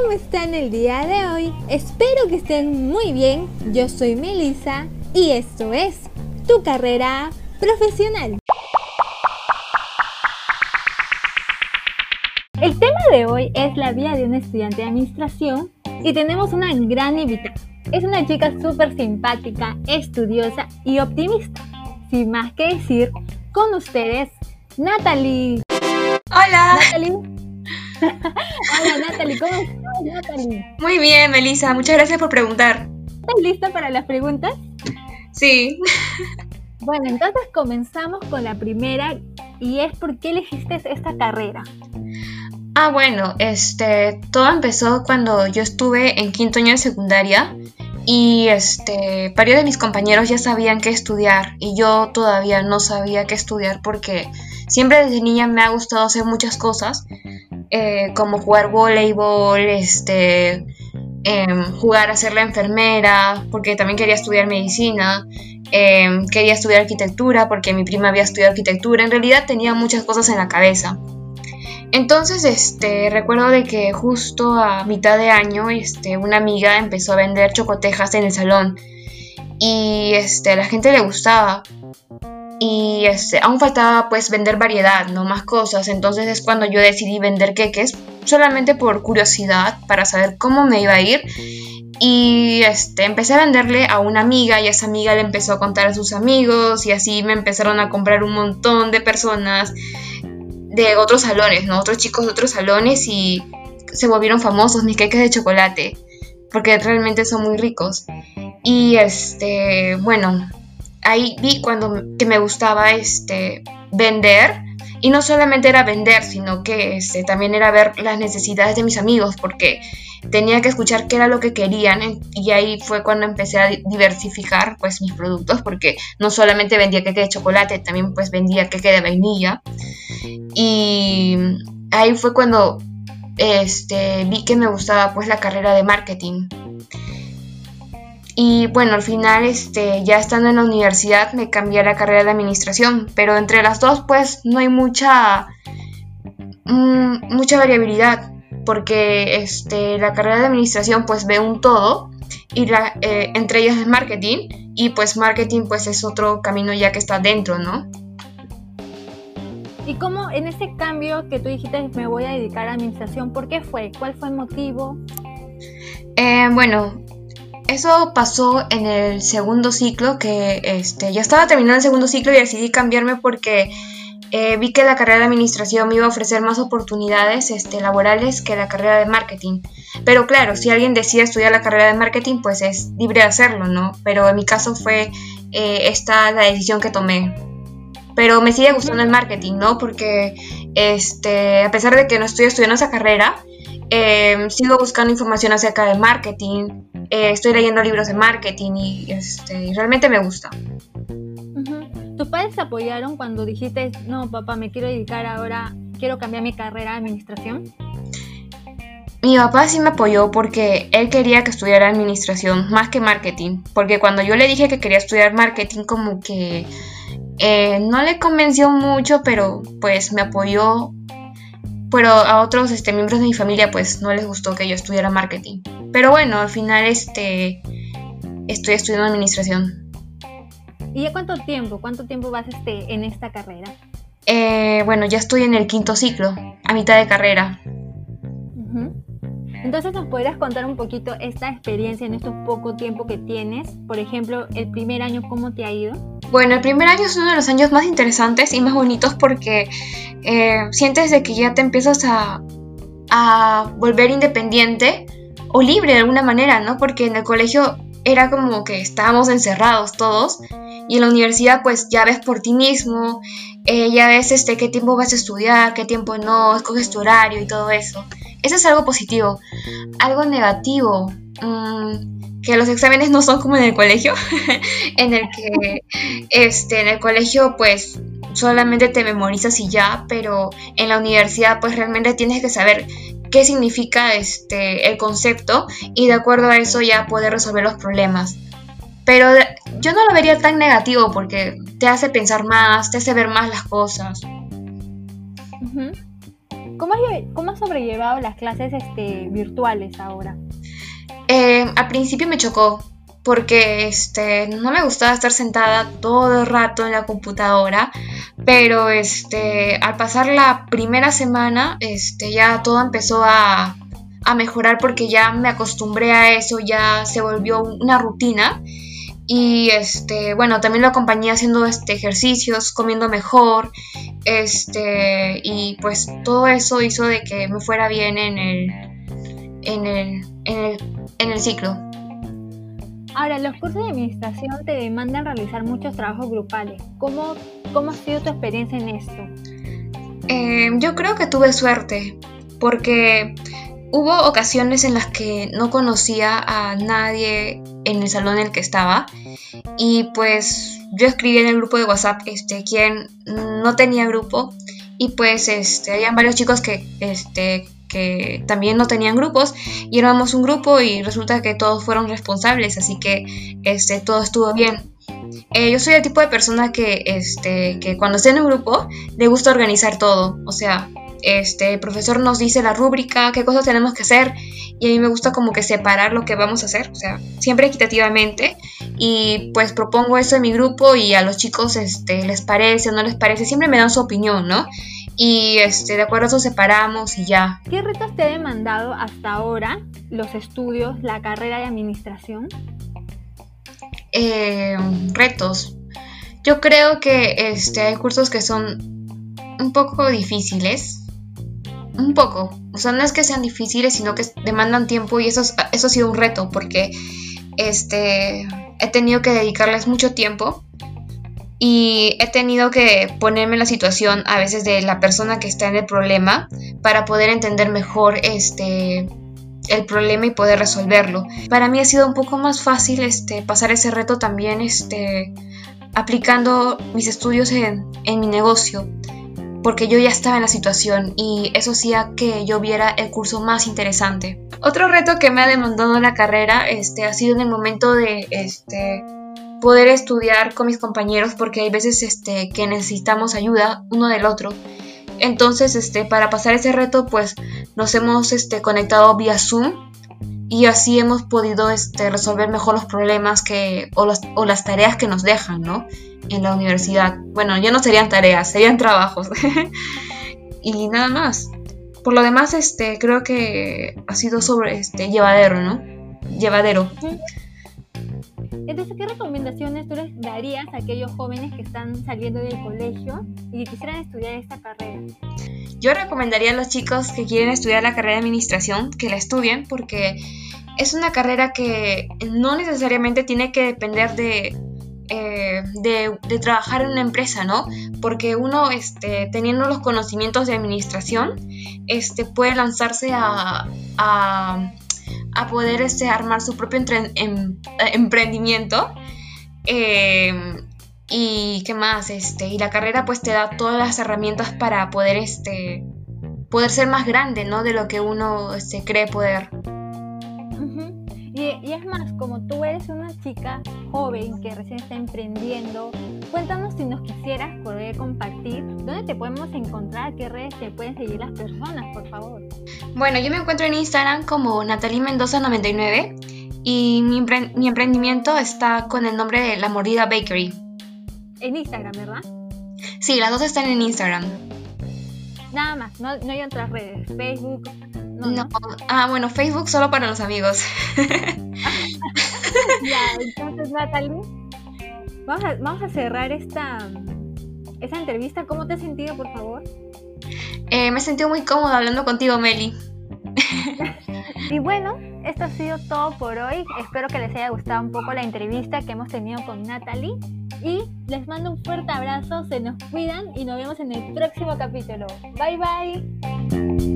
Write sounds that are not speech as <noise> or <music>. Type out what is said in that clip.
¿Cómo están el día de hoy? Espero que estén muy bien. Yo soy Melissa y esto es Tu carrera profesional. El tema de hoy es la vida de un estudiante de administración y tenemos una gran invitada. Es una chica súper simpática, estudiosa y optimista. Sin más que decir, con ustedes, Natalie. Hola. Natalie. <laughs> Hola Natalie, ¿cómo estás Natalie? Muy bien, Melissa, muchas gracias por preguntar. ¿Estás lista para las preguntas? Sí. Bueno, entonces comenzamos con la primera y es ¿por qué elegiste esta carrera? Ah, bueno, este, todo empezó cuando yo estuve en quinto año de secundaria y este, varios de mis compañeros ya sabían qué estudiar y yo todavía no sabía qué estudiar porque siempre desde niña me ha gustado hacer muchas cosas, eh, como jugar voleibol, este, em, jugar a ser la enfermera, porque también quería estudiar medicina, em, quería estudiar arquitectura porque mi prima había estudiado arquitectura, en realidad tenía muchas cosas en la cabeza. Entonces, este, recuerdo de que justo a mitad de año, este, una amiga empezó a vender chocotejas en el salón y este, a la gente le gustaba y este, aún faltaba pues vender variedad, no más cosas, entonces es cuando yo decidí vender queques solamente por curiosidad para saber cómo me iba a ir y este, empecé a venderle a una amiga y esa amiga le empezó a contar a sus amigos y así me empezaron a comprar un montón de personas de otros salones, ¿no? Otros chicos de otros salones y se volvieron famosos mis queques de chocolate, porque realmente son muy ricos. Y este, bueno, ahí vi cuando que me gustaba este vender y no solamente era vender, sino que este, también era ver las necesidades de mis amigos, porque tenía que escuchar qué era lo que querían y ahí fue cuando empecé a diversificar pues mis productos, porque no solamente vendía queque de chocolate, también pues vendía queque de vainilla y ahí fue cuando este, vi que me gustaba pues la carrera de marketing. Y bueno, al final, este, ya estando en la universidad, me cambié a la carrera de administración. Pero entre las dos, pues, no hay mucha, mm, mucha variabilidad. Porque este, la carrera de administración, pues, ve un todo. Y la, eh, entre ellas es marketing. Y pues, marketing, pues, es otro camino ya que está dentro, ¿no? ¿Y cómo en ese cambio que tú dijiste me voy a dedicar a administración, por qué fue? ¿Cuál fue el motivo? Eh, bueno, eso pasó en el segundo ciclo, que este, ya estaba terminando el segundo ciclo y decidí cambiarme porque eh, vi que la carrera de administración me iba a ofrecer más oportunidades este, laborales que la carrera de marketing. Pero claro, si alguien decide estudiar la carrera de marketing, pues es libre de hacerlo, ¿no? Pero en mi caso fue eh, esta la decisión que tomé pero me sigue gustando el marketing, ¿no? Porque este, a pesar de que no estoy estudiando esa carrera, em, sigo buscando información acerca de marketing, eh, estoy leyendo libros de marketing y, este, realmente me gusta. ¿Tus padres te apoyaron cuando dijiste, no, papá, me quiero dedicar ahora, quiero cambiar mi carrera de administración? Mi papá sí me apoyó porque él quería que estudiara administración más que marketing, porque cuando yo le dije que quería estudiar marketing como que eh, no le convenció mucho, pero pues me apoyó. Pero a otros este, miembros de mi familia pues no les gustó que yo estudiara marketing. Pero bueno, al final este, estoy estudiando administración. ¿Y ya cuánto tiempo? ¿Cuánto tiempo vas este, en esta carrera? Eh, bueno, ya estoy en el quinto ciclo, a mitad de carrera. Entonces, ¿nos podrías contar un poquito esta experiencia en estos poco tiempo que tienes? Por ejemplo, el primer año, ¿cómo te ha ido? Bueno, el primer año es uno de los años más interesantes y más bonitos porque eh, sientes de que ya te empiezas a, a volver independiente o libre de alguna manera, ¿no? Porque en el colegio era como que estábamos encerrados todos y en la universidad pues ya ves por ti mismo, eh, ya ves este, qué tiempo vas a estudiar, qué tiempo no, escoges tu horario y todo eso. Eso es algo positivo. Algo negativo, mm, que los exámenes no son como en el colegio, <laughs> en el que este, en el colegio pues solamente te memorizas y ya, pero en la universidad pues realmente tienes que saber qué significa este, el concepto y de acuerdo a eso ya poder resolver los problemas. Pero yo no lo vería tan negativo porque te hace pensar más, te hace ver más las cosas. ¿Cómo has, cómo has sobrellevado las clases este, virtuales ahora? Eh, al principio me chocó porque este, no me gustaba estar sentada todo el rato en la computadora, pero este, al pasar la primera semana este, ya todo empezó a, a mejorar porque ya me acostumbré a eso, ya se volvió una rutina. Y este bueno también lo acompañé haciendo este ejercicios comiendo mejor este y pues todo eso hizo de que me fuera bien en el en el en el, en el ciclo. Ahora los cursos de administración te demandan realizar muchos trabajos grupales. Cómo cómo ha sido tu experiencia en esto eh, yo creo que tuve suerte porque Hubo ocasiones en las que no conocía a nadie en el salón en el que estaba y pues yo escribí en el grupo de WhatsApp este quien no tenía grupo y pues este habían varios chicos que este que también no tenían grupos y éramos un grupo y resulta que todos fueron responsables así que este todo estuvo bien. Eh, yo soy el tipo de persona que este que cuando estoy en un grupo le gusta organizar todo. O sea este, el profesor nos dice la rúbrica, qué cosas tenemos que hacer y a mí me gusta como que separar lo que vamos a hacer, o sea, siempre equitativamente. Y pues propongo eso en mi grupo y a los chicos este, les parece o no les parece, siempre me dan su opinión, ¿no? Y este, de acuerdo a eso separamos y ya. ¿Qué retos te ha demandado hasta ahora los estudios, la carrera de administración? Eh, retos. Yo creo que este, hay cursos que son un poco difíciles, un poco. O sea, no es que sean difíciles, sino que demandan tiempo y eso, eso ha sido un reto porque este, he tenido que dedicarles mucho tiempo y he tenido que ponerme en la situación a veces de la persona que está en el problema para poder entender mejor este el problema y poder resolverlo. Para mí ha sido un poco más fácil este pasar ese reto también este aplicando mis estudios en, en mi negocio porque yo ya estaba en la situación y eso hacía que yo viera el curso más interesante. Otro reto que me ha demandado la carrera este, ha sido en el momento de este, poder estudiar con mis compañeros porque hay veces este, que necesitamos ayuda uno del otro. Entonces, este, para pasar ese reto, pues nos hemos este, conectado vía Zoom y así hemos podido este, resolver mejor los problemas que, o, o las tareas que nos dejan, ¿no? en la universidad. Bueno, ya no serían tareas, serían trabajos. <laughs> y nada más. Por lo demás, este, creo que ha sido sobre este llevadero, ¿no? Llevadero. Entonces, ¿qué recomendaciones tú les darías a aquellos jóvenes que están saliendo del colegio y que quisieran estudiar esta carrera? Yo recomendaría a los chicos que quieren estudiar la carrera de administración que la estudien porque es una carrera que no necesariamente tiene que depender de eh, de, trabajar en una empresa, ¿no? Porque uno, este, teniendo los conocimientos de administración, este, puede lanzarse a, a, poder este, armar su propio em, emprendimiento. Em, y qué más, este, y la carrera pues te da todas las herramientas para poder, este, poder ser más grande, ¿no? De lo que uno este, cree poder. Y, es más, como tú eres una chica joven que recién está emprendiendo, cuéntanos si nos quisieras poder compartir dónde te podemos encontrar, qué redes te pueden seguir las personas, por favor. Bueno, yo me encuentro en Instagram como Natalie Mendoza99 y mi, mi emprendimiento está con el nombre de La Mordida Bakery. En Instagram, ¿verdad? Sí, las dos están en Instagram. Nada más, no, no hay otras redes, Facebook, no, Ah, bueno, Facebook solo para los amigos. <laughs> ya, <laughs> entonces Natalie, vamos a, vamos a cerrar esta, esta entrevista. ¿Cómo te has sentido, por favor? Eh, me he sentido muy cómoda hablando contigo, Meli. <laughs> y bueno, esto ha sido todo por hoy. Espero que les haya gustado un poco la entrevista que hemos tenido con Natalie. Y les mando un fuerte abrazo, se nos cuidan y nos vemos en el próximo capítulo. Bye bye.